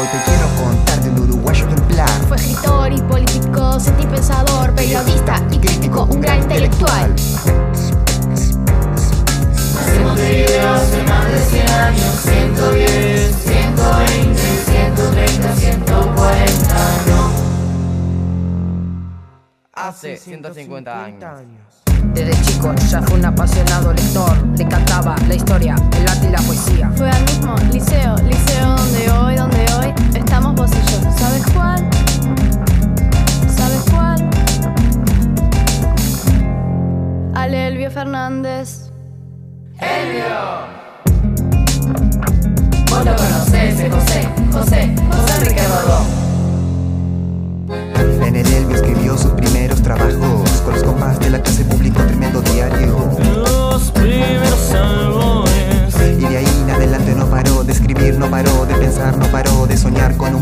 Hoy te quiero contar de un uruguayo ejemplar. Fue escritor y político, sentipensador, periodista y crítico, un gran intelectual. Hacemos videos hace más de 100 años, 110, 120, 130, 140, no. Hace 150 años. Desde chico ya fue un apasionado lector. Fernández. Vos lo conocés, es José, José, José Enrique Rodó. En el Elvio escribió sus primeros trabajos. Con los compás de la clase publicó tremendo diario. Los primeros álbumes Y de ahí en adelante no paró de escribir, no paró de pensar, no paró de soñar con un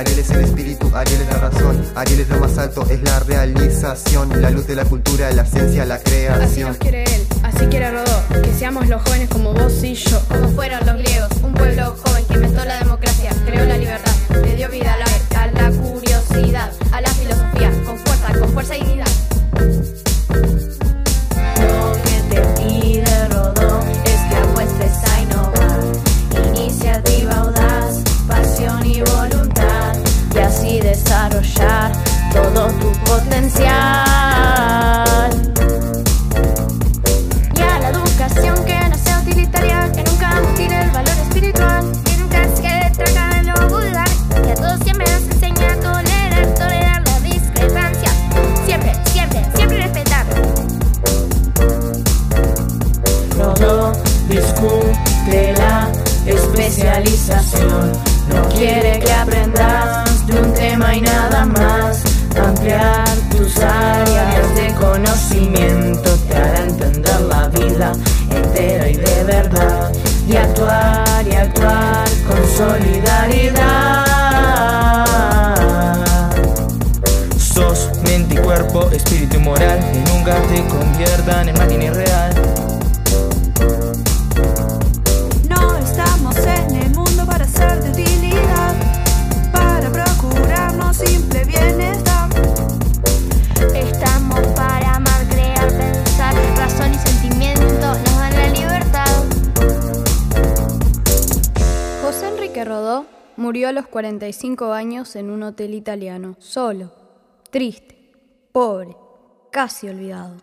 Ariel es el espíritu, Ariel es la razón. Ariel es lo más alto, es la realización. La luz de la cultura, la ciencia, la Así creación. nos quiere él, así quiere Rodó, que seamos los jóvenes como vos y yo. Como fueron los griegos, un pueblo joven que inventó la democracia, creó la libertad, le dio vida a discute la especialización. No quiere que aprendas de un tema y nada más. Ampliar tus áreas de conocimiento te hará entender la vida entera y de verdad. Y actuar y actuar con solidaridad. Sos mente y cuerpo, espíritu y moral Y nunca te conviertan en máquina irreal murió a los 45 años en un hotel italiano, solo, triste, pobre, casi olvidado.